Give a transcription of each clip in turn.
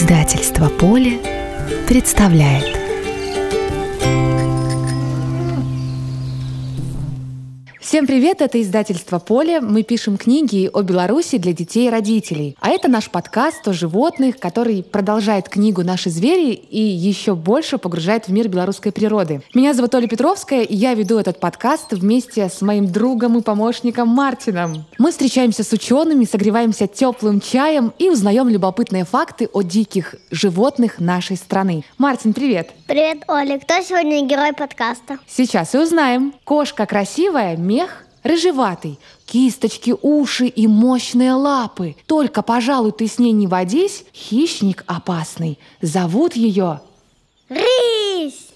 Издательство Поле представляет Всем привет, это издательство «Поле». Мы пишем книги о Беларуси для детей и родителей. А это наш подкаст о животных, который продолжает книгу «Наши звери» и еще больше погружает в мир белорусской природы. Меня зовут Оля Петровская, и я веду этот подкаст вместе с моим другом и помощником Мартином. Мы встречаемся с учеными, согреваемся теплым чаем и узнаем любопытные факты о диких животных нашей страны. Мартин, привет! Привет, Оля. Кто сегодня герой подкаста? Сейчас и узнаем. Кошка красивая, мех рыжеватый, кисточки, уши и мощные лапы. Только, пожалуй, ты с ней не водись, хищник опасный. Зовут ее Рысь!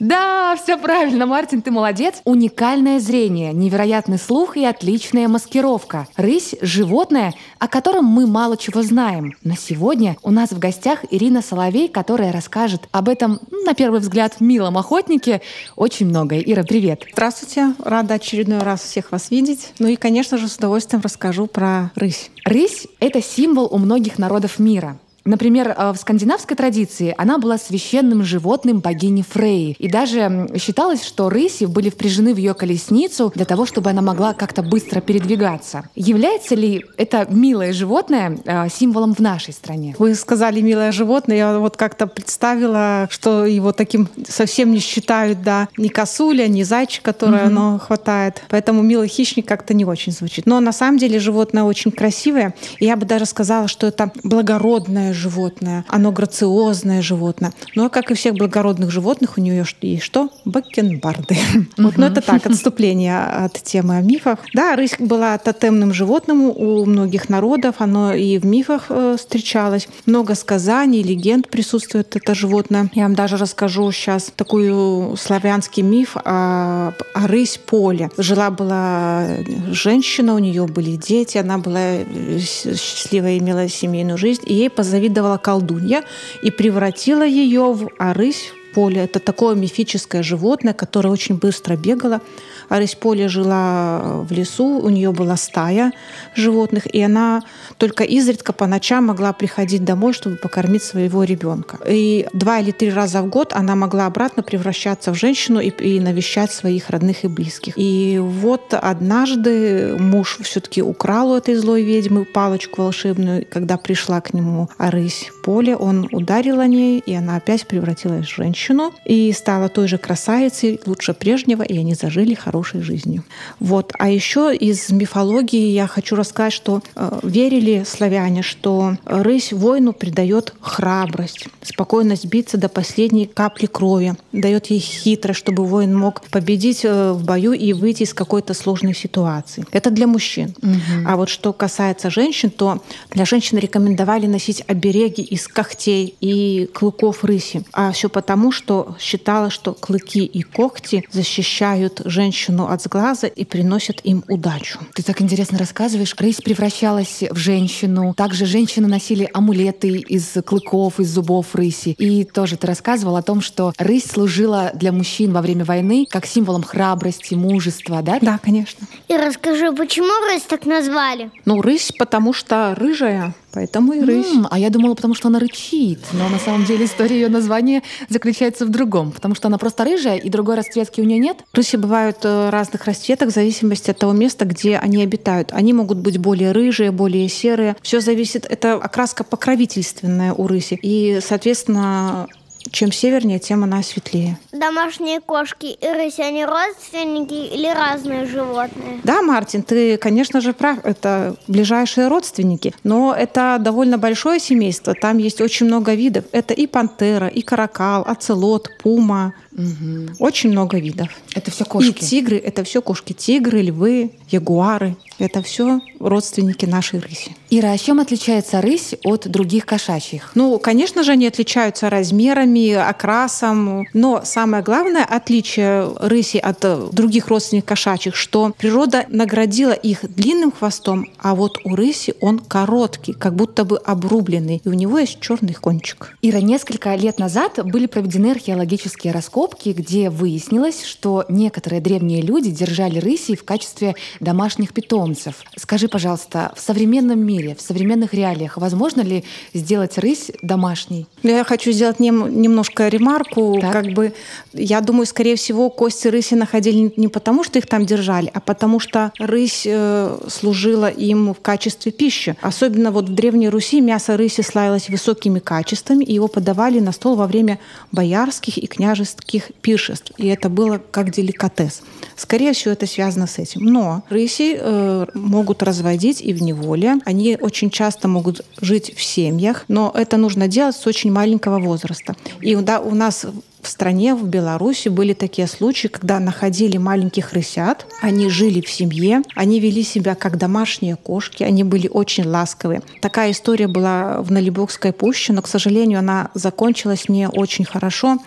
Да, все правильно, Мартин, ты молодец. Уникальное зрение, невероятный слух и отличная маскировка. Рысь – животное, о котором мы мало чего знаем. Но сегодня у нас в гостях Ирина Соловей, которая расскажет об этом, на первый взгляд, милом охотнике очень многое. Ира, привет. Здравствуйте, рада очередной раз всех вас видеть. Ну и, конечно же, с удовольствием расскажу про рысь. Рысь – это символ у многих народов мира. Например, э, в скандинавской традиции она была священным животным богини Фреи. И даже считалось, что рыси были впряжены в ее колесницу для того, чтобы она могла как-то быстро передвигаться. Является ли это милое животное э, символом в нашей стране? Вы сказали «милое животное», я вот как-то представила, что его таким совсем не считают, да, ни косуля, ни зайчик, которое угу. оно хватает. Поэтому «милый хищник» как-то не очень звучит. Но на самом деле животное очень красивое. И я бы даже сказала, что это благородное животное, оно грациозное животное. Но, как и всех благородных животных, у нее есть что? Бакенбарды. Вот, но это так, отступление от темы о мифах. Да, рысь была тотемным животным у многих народов, оно и в мифах э, встречалось. Много сказаний, легенд присутствует это животное. Я вам даже расскажу сейчас такой славянский миф о, о рысь поле. Жила-была женщина, у нее были дети, она была счастливая, имела семейную жизнь, и ей позавидовали позавидовала колдунья и превратила ее в арысь поле. Это такое мифическое животное, которое очень быстро бегало. Арысь поле жила в лесу, у нее была стая животных, и она только изредка по ночам могла приходить домой, чтобы покормить своего ребенка. И два или три раза в год она могла обратно превращаться в женщину и, и навещать своих родных и близких. И вот однажды муж все-таки украл у этой злой ведьмы палочку волшебную, когда пришла к нему Арысь поле, он ударил о ней, и она опять превратилась в женщину и стала той же красавицей, лучше прежнего, и они зажили хорошей жизнью. Вот. А еще из мифологии я хочу рассказать, что э, верили верили славяне, что рысь воину придает храбрость, спокойность биться до последней капли крови, дает ей хитрость, чтобы воин мог победить э, в бою и выйти из какой-то сложной ситуации. Это для мужчин. Угу. А вот что касается женщин, то для женщин рекомендовали носить обереги из когтей и клыков рыси. А все потому, что считалось, что клыки и когти защищают женщину от сглаза и приносят им удачу. Ты так интересно рассказываешь. Рысь превращалась в женщину женщину. Также женщины носили амулеты из клыков, из зубов рыси. И тоже ты рассказывал о том, что рысь служила для мужчин во время войны как символом храбрости, мужества, да? Да, конечно. И расскажи, почему рысь так назвали? Ну, рысь, потому что рыжая. Поэтому и рысь. Mm, а я думала, потому что она рычит. Но на самом деле история ее названия заключается в другом. Потому что она просто рыжая, и другой расцветки у нее нет. Рыси бывают э, разных расцветок в зависимости от того места, где они обитают. Они могут быть более рыжие, более серые. Все зависит. Это окраска покровительственная у рыси. И, соответственно, чем севернее, тем она светлее. Домашние кошки и рыси, они родственники или разные животные? Да, Мартин, ты, конечно же, прав. Это ближайшие родственники. Но это довольно большое семейство. Там есть очень много видов. Это и пантера, и каракал, оцелот, пума. Угу. Очень много видов. Это все кошки. И тигры, это все кошки. Тигры, львы, ягуары. Это все родственники нашей рыси. Ира, а чем отличается рысь от других кошачьих? Ну, конечно же, они отличаются размерами, окрасом. Но самое главное отличие рыси от других родственников кошачьих, что природа наградила их длинным хвостом, а вот у рыси он короткий, как будто бы обрубленный. И у него есть черный кончик. Ира, несколько лет назад были проведены археологические раскопки раскопки, где выяснилось, что некоторые древние люди держали рысей в качестве домашних питомцев. Скажи, пожалуйста, в современном мире, в современных реалиях, возможно ли сделать рысь домашней? Я хочу сделать нем, немножко ремарку. Так. Как бы, я думаю, скорее всего, кости рыси находили не потому, что их там держали, а потому что рысь э, служила им в качестве пищи. Особенно вот в Древней Руси мясо рыси славилось высокими качествами, и его подавали на стол во время боярских и княжеских пиршеств. И это было как деликатес. Скорее всего, это связано с этим. Но рыси э, могут разводить и в неволе. Они очень часто могут жить в семьях, но это нужно делать с очень маленького возраста. И да, у нас в стране, в Беларуси были такие случаи, когда находили маленьких рысят, они жили в семье, они вели себя как домашние кошки, они были очень ласковые. Такая история была в Налибокской пуще, но, к сожалению, она закончилась не очень хорошо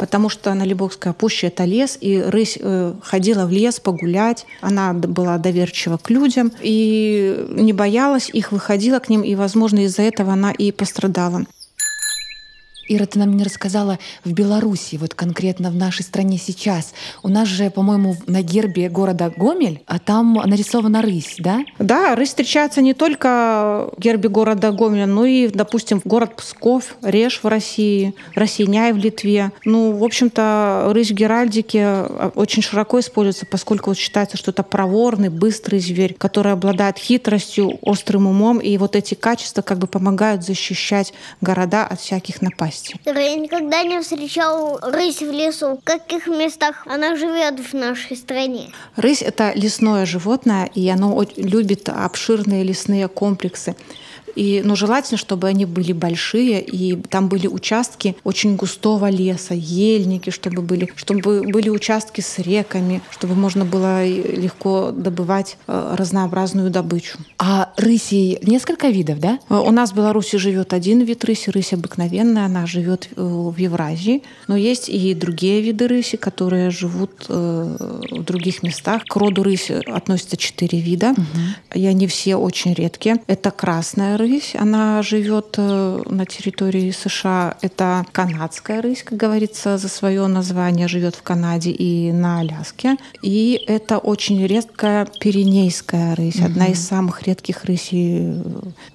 потому что Налибокская пуща — это лес, и рысь э, ходила в лес погулять, она была доверчива к людям и не боялась их, выходила к ним, и, возможно, из-за этого она и пострадала. Ира, ты нам не рассказала в Беларуси, вот конкретно в нашей стране сейчас. У нас же, по-моему, на гербе города Гомель, а там нарисована рысь, да? Да, рысь встречается не только в гербе города Гомеля, но и, допустим, в город Псков, Реж в России, Росиняй в Литве. Ну, в общем-то, рысь в Геральдике а, очень широко используется, поскольку считается, что это проворный, быстрый зверь, который обладает хитростью, острым умом, и вот эти качества как бы помогают защищать города от всяких напастей месте. Я никогда не встречал рысь в лесу. В каких местах она живет в нашей стране? Рысь — это лесное животное, и оно любит обширные лесные комплексы. И, ну, желательно, чтобы они были большие, и там были участки очень густого леса, ельники, чтобы были, чтобы были участки с реками, чтобы можно было легко добывать э, разнообразную добычу. А рысей несколько видов, да? Э, у нас в Беларуси живет один вид рыси, рысь обыкновенная, она живет э, в Евразии, но есть и другие виды рыси, которые живут в других местах. К роду рыси относятся четыре вида, угу. и они все очень редкие. Это красная рысь, она живет э, на территории США. Это канадская рысь, как говорится, за свое название живет в Канаде и на Аляске. И это очень редкая пиренейская рысь, угу. одна из самых редких рысей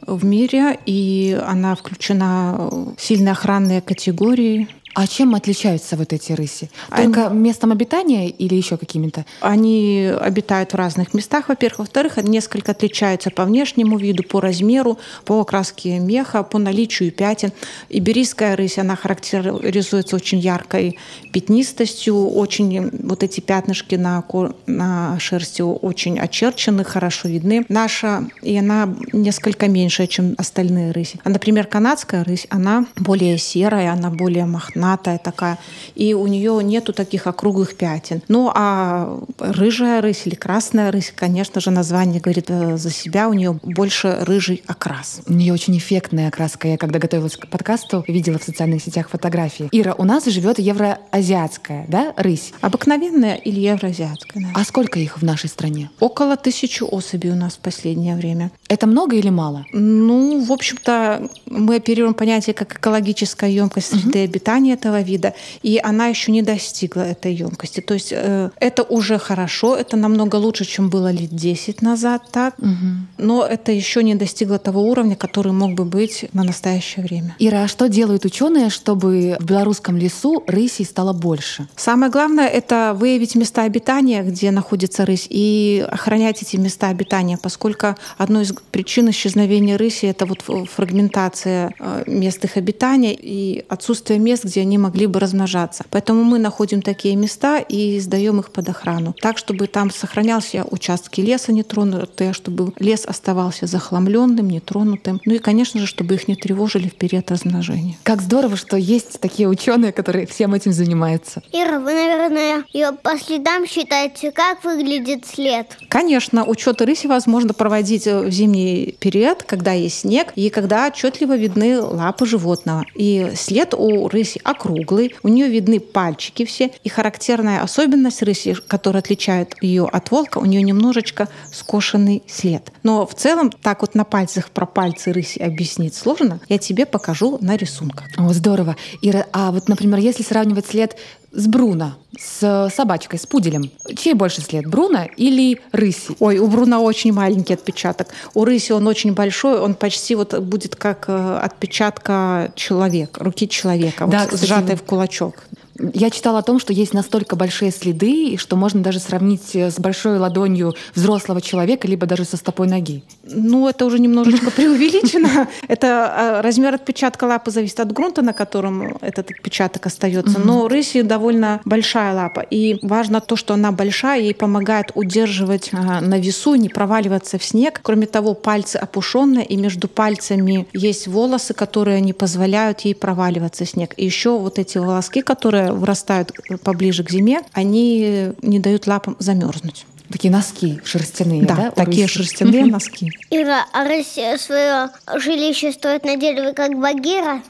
в мире, и она включена в сильно охранные категории а чем отличаются вот эти рыси? Только они... местом обитания или еще какими-то? Они обитают в разных местах, во-первых. Во-вторых, несколько отличаются по внешнему виду, по размеру, по окраске меха, по наличию пятен. Иберийская рысь, она характеризуется очень яркой пятнистостью, очень вот эти пятнышки на, на шерсти очень очерчены, хорошо видны. Наша, и она несколько меньше, чем остальные рыси. А, например, канадская рысь, она более серая, она более мохнатая, мохнатая такая, и у нее нету таких округлых пятен. Ну а рыжая рысь или красная рысь, конечно же, название говорит э, за себя, у нее больше рыжий окрас. У нее очень эффектная окраска. Я когда готовилась к подкасту, видела в социальных сетях фотографии. Ира, у нас живет евроазиатская, да, рысь? Обыкновенная или евроазиатская. Да. А сколько их в нашей стране? Около тысячи особей у нас в последнее время. Это много или мало? Ну, в общем-то, мы оперируем понятие как экологическая емкость среды угу. обитания этого вида, и она еще не достигла этой емкости. То есть э, это уже хорошо, это намного лучше, чем было лет 10 назад, так? Угу. Но это еще не достигло того уровня, который мог бы быть на настоящее время. Ира, а что делают ученые, чтобы в белорусском лесу рысей стало больше? Самое главное — это выявить места обитания, где находится рысь, и охранять эти места обитания, поскольку одной из причин исчезновения рыси — это вот фрагментация э, мест их обитания и отсутствие мест, где они могли бы размножаться. Поэтому мы находим такие места и сдаем их под охрану, так, чтобы там сохранялся участки леса нетронутые, чтобы лес оставался захламленным, нетронутым. Ну и, конечно же, чтобы их не тревожили в период размножения. Как здорово, что есть такие ученые, которые всем этим занимаются. Ира, вы, наверное, ее по следам считаете, как выглядит след? Конечно, учет рыси возможно проводить в зимний период, когда есть снег и когда отчетливо видны лапы животного. И след у рыси округлый, у нее видны пальчики все, и характерная особенность рыси, которая отличает ее от волка, у нее немножечко скошенный след. Но в целом так вот на пальцах про пальцы рыси объяснить сложно. Я тебе покажу на рисунках. О, здорово. Ира, а вот, например, если сравнивать след с Бруно, с собачкой, с пуделем. Чей больше след, Бруно или рыси? Ой, у Бруно очень маленький отпечаток. У рыси он очень большой, он почти вот будет как э, отпечатка человека, руки человека, да, вот, кстати, сжатой в кулачок. Я читала о том, что есть настолько большие следы, что можно даже сравнить э, с большой ладонью взрослого человека, либо даже со стопой ноги. Ну, это уже немножечко преувеличено. Это а, размер отпечатка лапы зависит от грунта, на котором этот отпечаток остается. Но рыси довольно большая лапа. И важно то, что она большая, ей помогает удерживать а, на весу, не проваливаться в снег. Кроме того, пальцы опушенные, и между пальцами есть волосы, которые не позволяют ей проваливаться в снег. И еще вот эти волоски, которые вырастают поближе к зиме, они не дают лапам замерзнуть. Такие носки шерстяные, да? да такие шерстяные носки. Ира, а Россия свое жилище строит на дереве, как Багира?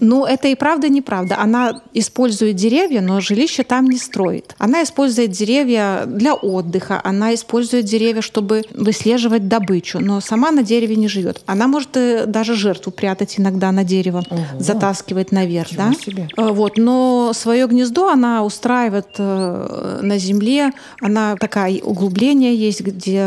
Ну, это и правда неправда. Она использует деревья, но жилище там не строит. Она использует деревья для отдыха, она использует деревья, чтобы выслеживать добычу, но сама на дереве не живет. Она может э, даже жертву прятать иногда на дерево, Ого. затаскивать наверх, Чего да? Себе. Э, вот, но свое гнездо она устраивает э, на земле. Она такая углубление есть, где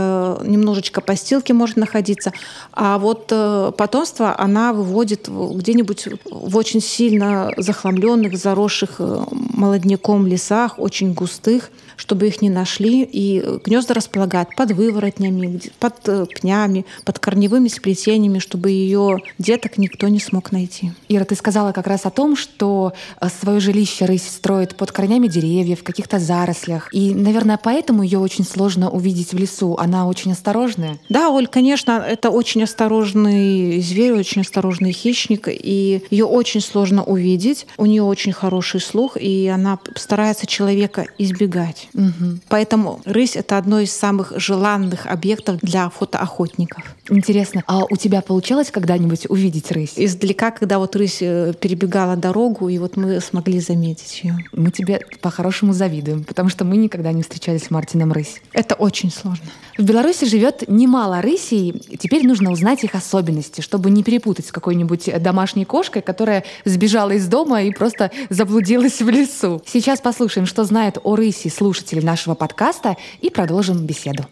немножечко постилки может находиться. А вот э, потомство она выводит где-нибудь в очень сильно захламленных, заросших э, молодняком лесах, очень густых чтобы их не нашли. И гнезда располагают под выворотнями, под э, пнями, под корневыми сплетениями, чтобы ее деток никто не смог найти. Ира, ты сказала как раз о том, что свое жилище рысь строит под корнями деревьев, в каких-то зарослях. И, наверное, поэтому ее очень сложно увидеть в лесу. Она очень осторожная. Да, Оль, конечно, это очень осторожный зверь, очень осторожный хищник, и ее очень сложно увидеть. У нее очень хороший слух, и она старается человека избегать. Угу. Поэтому рысь — это одно из самых желанных объектов для фотоохотников. Интересно, а у тебя получалось когда-нибудь увидеть рысь? Издалека, когда вот рысь э, перебегала дорогу, и вот мы смогли заметить ее. Мы тебе по-хорошему завидуем, потому что мы никогда не встречались с Мартином рысь. Это очень сложно. В Беларуси живет немало рысей. Теперь нужно узнать их особенности, чтобы не перепутать с какой-нибудь домашней кошкой, которая сбежала из дома и просто заблудилась в лесу. Сейчас послушаем, что знает о рыси слушатели нашего подкаста и продолжим беседу.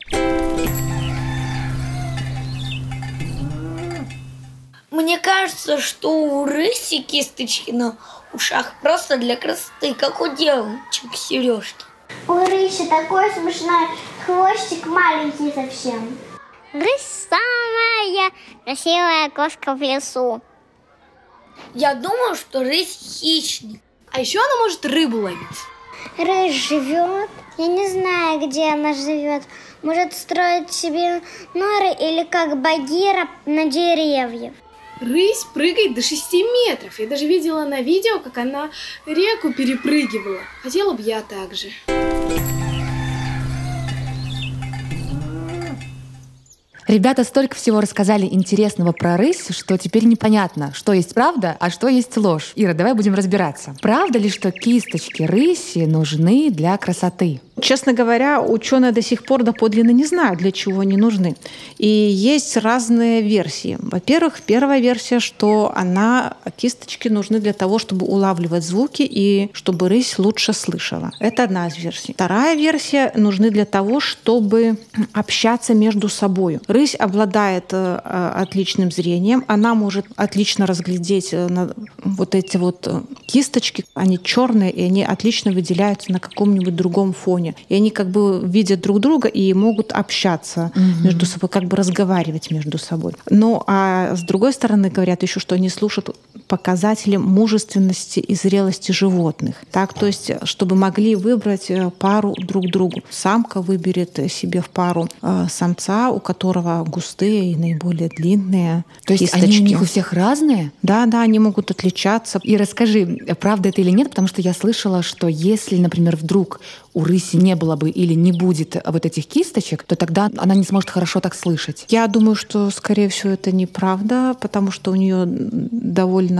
Мне кажется, что у рыси кисточки на ушах просто для красоты, как у девочек сережки. У рыси такой смешной хвостик маленький совсем. Рысь самая красивая кошка в лесу. Я думаю, что рысь хищник. А еще она может рыбу ловить. Рысь живет. Я не знаю, где она живет. Может строить себе норы или как Багира на деревьях. Рысь прыгает до 6 метров. Я даже видела на видео, как она реку перепрыгивала. Хотела бы я так же. Ребята столько всего рассказали интересного про рысь, что теперь непонятно, что есть правда, а что есть ложь. Ира, давай будем разбираться. Правда ли, что кисточки рыси нужны для красоты? Честно говоря, ученые до сих пор доподлинно не знают, для чего они нужны. И есть разные версии. Во-первых, первая версия, что она, кисточки нужны для того, чтобы улавливать звуки и чтобы рысь лучше слышала. Это одна из версий. Вторая версия нужны для того, чтобы общаться между собой. Рысь обладает э, отличным зрением, она может отлично разглядеть э, вот эти вот э, кисточки, они черные, и они отлично выделяются на каком-нибудь другом фоне уровне. И они как бы видят друг друга и могут общаться угу. между собой, как бы разговаривать между собой. Ну а с другой стороны говорят еще, что они слушают показатели мужественности и зрелости животных. Так, то есть, чтобы могли выбрать э, пару друг другу. Самка выберет себе в пару э, самца, у которого густые и наиболее длинные То есть кисточки. они у них у всех разные? Да, да, они могут отличаться. И расскажи, правда это или нет, потому что я слышала, что если, например, вдруг у рыси не было бы или не будет вот этих кисточек, то тогда она не сможет хорошо так слышать. Я думаю, что, скорее всего, это неправда, потому что у нее довольно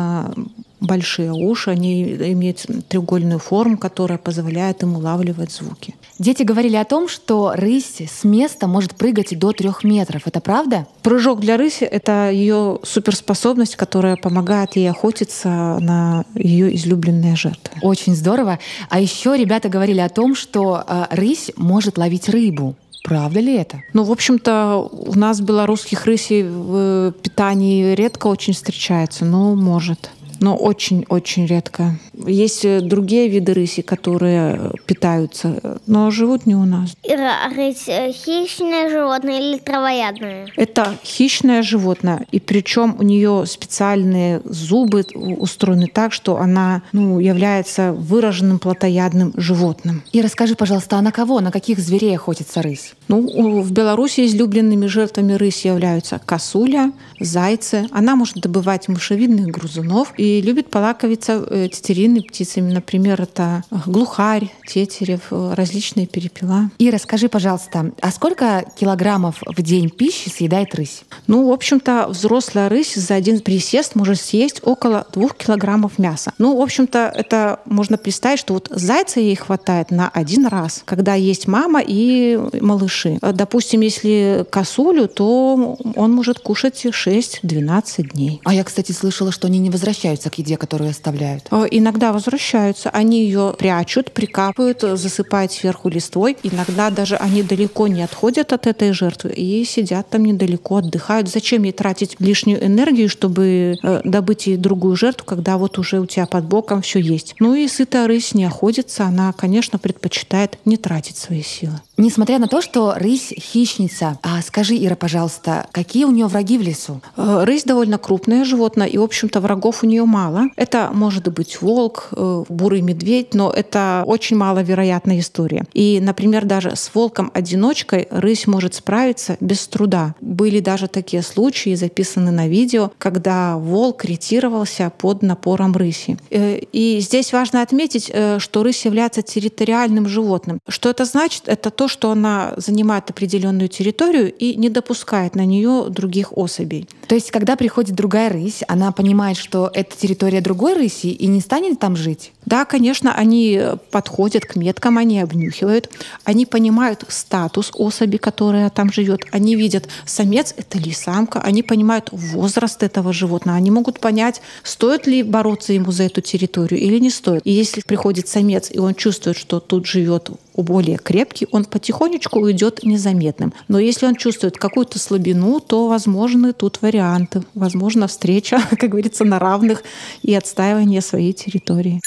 большие уши, они имеют треугольную форму, которая позволяет им улавливать звуки. Дети говорили о том, что рысь с места может прыгать до трех метров. Это правда? Прыжок для рыси — это ее суперспособность, которая помогает ей охотиться на ее излюбленные жертвы. Очень здорово. А еще ребята говорили о том, что э, рысь может ловить рыбу. Правда ли это? Ну, в общем-то, у нас белорусских рысей в питании редко очень встречается, но может но очень-очень редко. Есть э, другие виды рыси, которые питаются, но живут не у нас. Рысь э, хищное животное или травоядное? Это хищное животное, и причем у нее специальные зубы устроены так, что она ну, является выраженным плотоядным животным. И расскажи, пожалуйста, а на кого, на каких зверей охотится рысь? Ну, в Беларуси излюбленными жертвами рыси являются косуля, зайцы. Она может добывать мышевидных грызунов и любит полаковиться э, тетеринными птицами. Например, это глухарь, тетерев, различные перепела. И расскажи, пожалуйста, а сколько килограммов в день пищи съедает рысь? Ну, в общем-то, взрослая рысь за один присест может съесть около двух килограммов мяса. Ну, в общем-то, это можно представить, что вот зайца ей хватает на один раз, когда есть мама и малыши. Допустим, если косулю, то он может кушать 6-12 дней. А я, кстати, слышала, что они не возвращаются к еде, которую оставляют? Э, иногда возвращаются. Они ее прячут, прикапывают, засыпают сверху листвой. Иногда даже они далеко не отходят от этой жертвы и сидят там недалеко, отдыхают. Зачем ей тратить лишнюю энергию, чтобы э, добыть ей другую жертву, когда вот уже у тебя под боком все есть? Ну и сытая рысь не охотится. Она, конечно, предпочитает не тратить свои силы. Несмотря на то, что рысь хищница, а скажи, Ира, пожалуйста, какие у нее враги в лесу? Э, рысь довольно крупное животное, и, в общем-то, врагов у нее мало. Это может быть волк, э, бурый медведь, но это очень маловероятная история. И, например, даже с волком-одиночкой рысь может справиться без труда. Были даже такие случаи, записаны на видео, когда волк ретировался под напором рыси. Э, и здесь важно отметить, что рысь является территориальным животным. Что это значит? Это то, что она занимает определенную территорию и не допускает на нее других особей. То есть, когда приходит другая рысь, она понимает, что это территория другой рыси и не станет там жить? Да, конечно, они подходят к меткам, они обнюхивают, они понимают статус особи, которая там живет, они видят, самец это ли самка, они понимают возраст этого животного, они могут понять, стоит ли бороться ему за эту территорию или не стоит. И если приходит самец, и он чувствует, что тут живет более крепкий, он потихонечку уйдет незаметным. Но если он чувствует какую-то слабину, то возможны тут варианты. Возможно, встреча, как говорится, на равных и отстаивание своей территории.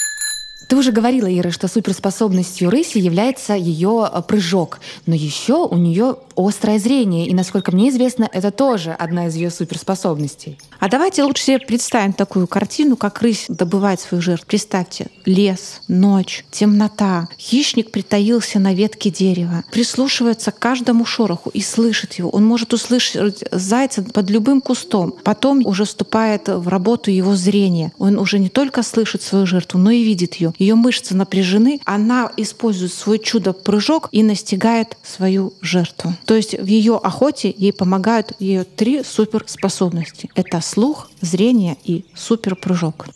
Ты уже говорила, Ира, что суперспособностью рыси является ее э, прыжок, но еще у нее острое зрение, и, насколько мне известно, это тоже одна из ее суперспособностей. А давайте лучше себе представим такую картину, как рысь добывает своих жертв. Представьте, лес, ночь, темнота. Хищник притаился на ветке дерева, прислушивается к каждому шороху и слышит его. Он может услышать зайца под любым кустом. Потом уже вступает в работу его зрение. Он уже не только слышит свою жертву, но и видит ее ее мышцы напряжены, она использует свой чудо-прыжок и настигает свою жертву. То есть в ее охоте ей помогают ее три суперспособности. Это слух, зрение и суперпрыжок.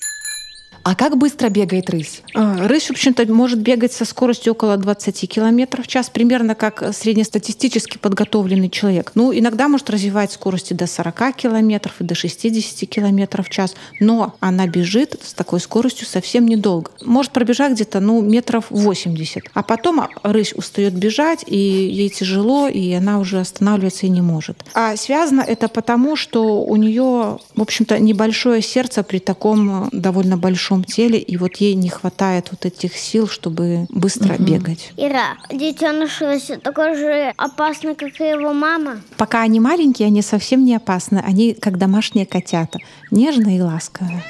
А как быстро бегает рысь? А, рысь, в общем-то, может бегать со скоростью около 20 км в час, примерно как среднестатистически подготовленный человек. Ну, иногда может развивать скорости до 40 км и до 60 км в час, но она бежит с такой скоростью совсем недолго. Может пробежать где-то, ну, метров 80. А потом рысь устает бежать, и ей тяжело, и она уже останавливаться и не может. А связано это потому, что у нее, в общем-то, небольшое сердце при таком довольно большом большом теле, и вот ей не хватает вот этих сил, чтобы быстро угу. бегать. Ира, детеныш такой же опасный, как и его мама? Пока они маленькие, они совсем не опасны. Они как домашние котята, нежные и ласковые.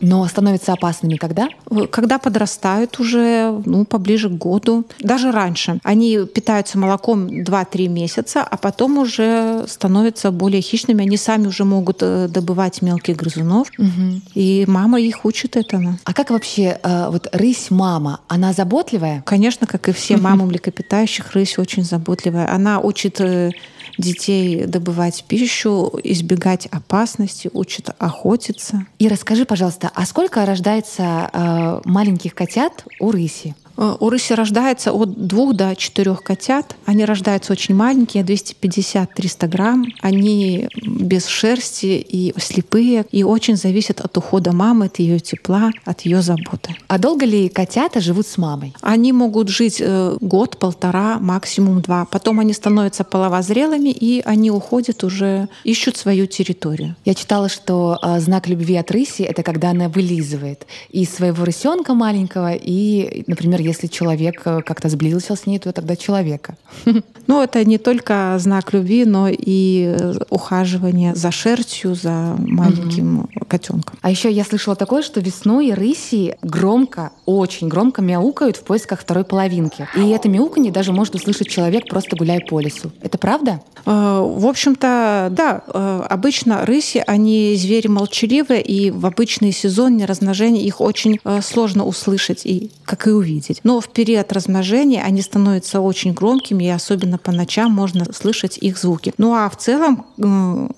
Но становятся опасными когда? Когда подрастают уже, ну, поближе к году. Даже раньше. Они питаются молоком 2-3 месяца, а потом уже становятся более хищными. Они сами уже могут э, добывать мелких грызунов. Угу. И мама их учит этому. А как вообще э, вот рысь мама? Она заботливая? Конечно, как и все мамы млекопитающих, рысь очень заботливая. Она учит э, детей добывать пищу, избегать опасности, учат охотиться. И расскажи, пожалуйста, а сколько рождается э, маленьких котят у рыси? Э, у рыси рождается от двух до четырех котят. Они рождаются очень маленькие, 250-300 грамм. Они без шерсти и слепые, и очень зависят от ухода мамы, от ее тепла, от ее заботы. А долго ли котята живут с мамой? Они могут жить э, год, полтора, максимум два. Потом они становятся половозрелыми, и они уходят уже, ищут свою территорию. Я читала, что э, знак любви от рыси — это когда она вылизывает и своего рысенка маленького, и, например, если человек э, как-то сблизился с ней, то тогда человека. Ну, это не только знак любви, но и э, ухаживание за шерстью, за маленьким угу. котенком. А еще я слышала такое, что весной рыси громко, очень громко мяукают в поисках второй половинки. И это мяуканье даже может услышать человек, просто гуляя по лесу. Это правда? Э, в общем-то, да. Обычно рыси, они звери молчаливые, и в обычный сезон размножения их очень сложно услышать, и как и увидеть. Но в период размножения они становятся очень громкими, и особенно по ночам можно слышать их звуки. Ну а в целом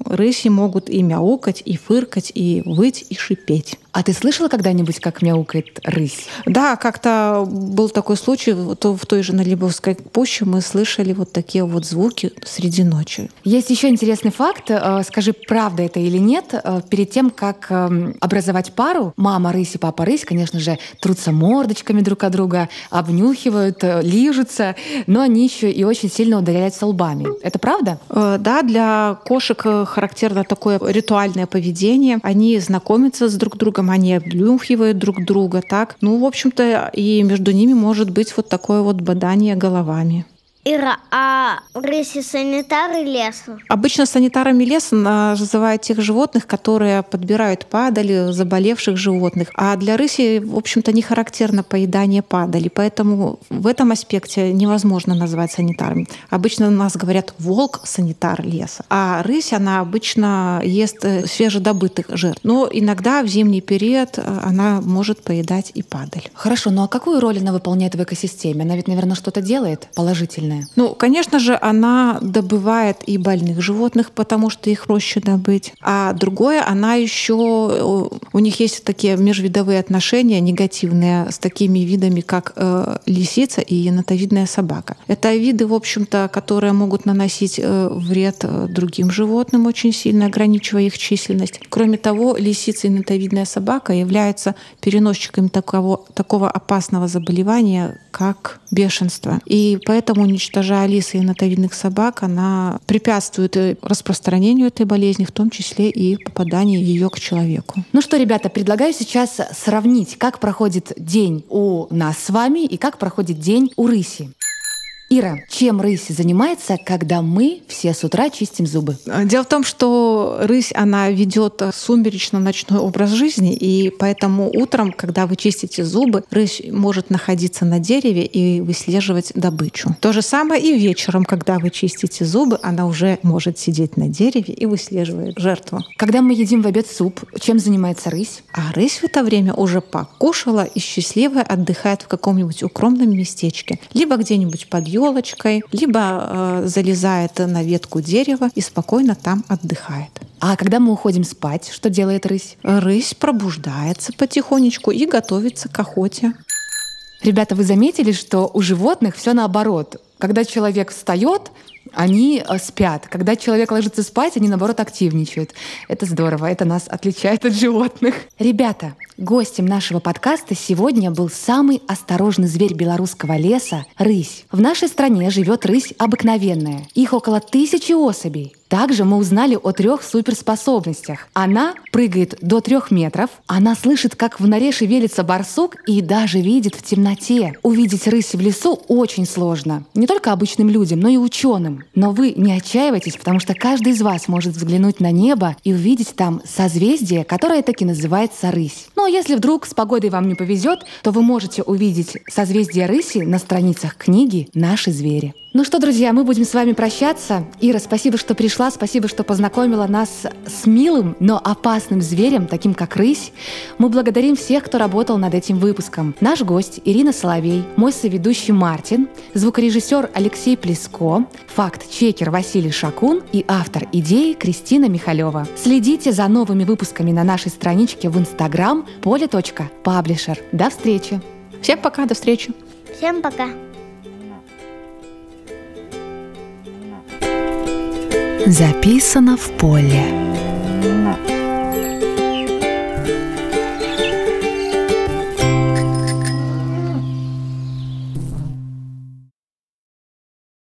рыси могут и мяукать, и фыркать, и выть, и шипеть. А ты слышала когда-нибудь, как мяукает рысь? Да, как-то был такой случай, то в той же Налибовской пуще мы слышали вот такие вот звуки среди ночи. Есть еще интересный факт. Э, скажи, правда это или нет. Э, перед тем, как эм, образовать пару, мама рысь и папа рысь, конечно же, трутся мордочками друг от друга, обнюхивают, э, лижутся, но они еще и очень сильно ударяются лбами. Это правда? Да, для кошек характерно такое ритуальное поведение. Они знакомятся с друг другом, там они облюхивают друг друга, так. Ну, в общем-то, и между ними может быть вот такое вот бадание головами. Ира, а рыси санитары леса? Обычно санитарами леса называют тех животных, которые подбирают падали, заболевших животных. А для рыси, в общем-то, не характерно поедание падали. Поэтому в этом аспекте невозможно назвать санитарами. Обычно у нас говорят волк санитар леса. А рысь, она обычно ест э, свежедобытых жертв. Но иногда в зимний период э, она может поедать и падаль. Хорошо, ну а какую роль она выполняет в экосистеме? Она ведь, наверное, что-то делает положительное? Животное? Ну, конечно же, она добывает и больных животных, потому что их проще добыть. А другое, она еще у них есть такие межвидовые отношения негативные с такими видами, как э, лисица и енотовидная собака. Это виды, в общем-то, которые могут наносить э, вред э, другим животным, очень сильно ограничивая их численность. Кроме того, лисица и енотовидная собака являются переносчиками такого, такого опасного заболевания, как бешенство. И поэтому уничтожая лисы и натовидных собак, она препятствует распространению этой болезни, в том числе и попаданию ее к человеку. Ну что, ребята, предлагаю сейчас сравнить, как проходит день у нас с вами и как проходит день у рыси. Ира, чем рысь занимается, когда мы все с утра чистим зубы? Дело в том, что рысь, она ведет сумеречно-ночной образ жизни, и поэтому утром, когда вы чистите зубы, рысь может находиться на дереве и выслеживать добычу. То же самое и вечером, когда вы чистите зубы, она уже может сидеть на дереве и выслеживает жертву. Когда мы едим в обед суп, чем занимается рысь? А рысь в это время уже покушала и счастливая отдыхает в каком-нибудь укромном местечке, либо где-нибудь под елочкой, либо э, залезает на ветку дерева и спокойно там отдыхает. А когда мы уходим спать, что делает рысь? Рысь пробуждается потихонечку и готовится к охоте. Ребята, вы заметили, что у животных все наоборот. Когда человек встает, они э, спят. Когда человек ложится спать, они, наоборот, активничают. Это здорово, это нас отличает от животных. Ребята, гостем нашего подкаста сегодня был самый осторожный зверь белорусского леса — рысь. В нашей стране живет рысь обыкновенная. Их около тысячи особей. Также мы узнали о трех суперспособностях. Она прыгает до трех метров, она слышит, как в норе шевелится барсук и даже видит в темноте. Увидеть рысь в лесу очень сложно. Не только обычным людям, но и ученым. Но вы не отчаивайтесь, потому что каждый из вас может взглянуть на небо и увидеть там созвездие, которое таки называется рысь. А если вдруг с погодой вам не повезет, то вы можете увидеть созвездие рыси на страницах книги «Наши звери». Ну что, друзья, мы будем с вами прощаться. Ира, спасибо, что пришла, спасибо, что познакомила нас с милым, но опасным зверем, таким как рысь. Мы благодарим всех, кто работал над этим выпуском. Наш гость Ирина Соловей, мой соведущий Мартин, звукорежиссер Алексей Плеско, факт-чекер Василий Шакун и автор идеи Кристина Михалева. Следите за новыми выпусками на нашей страничке в Instagram поле.паблишер. До встречи! Всем пока, до встречи! Всем пока. Записано в поле.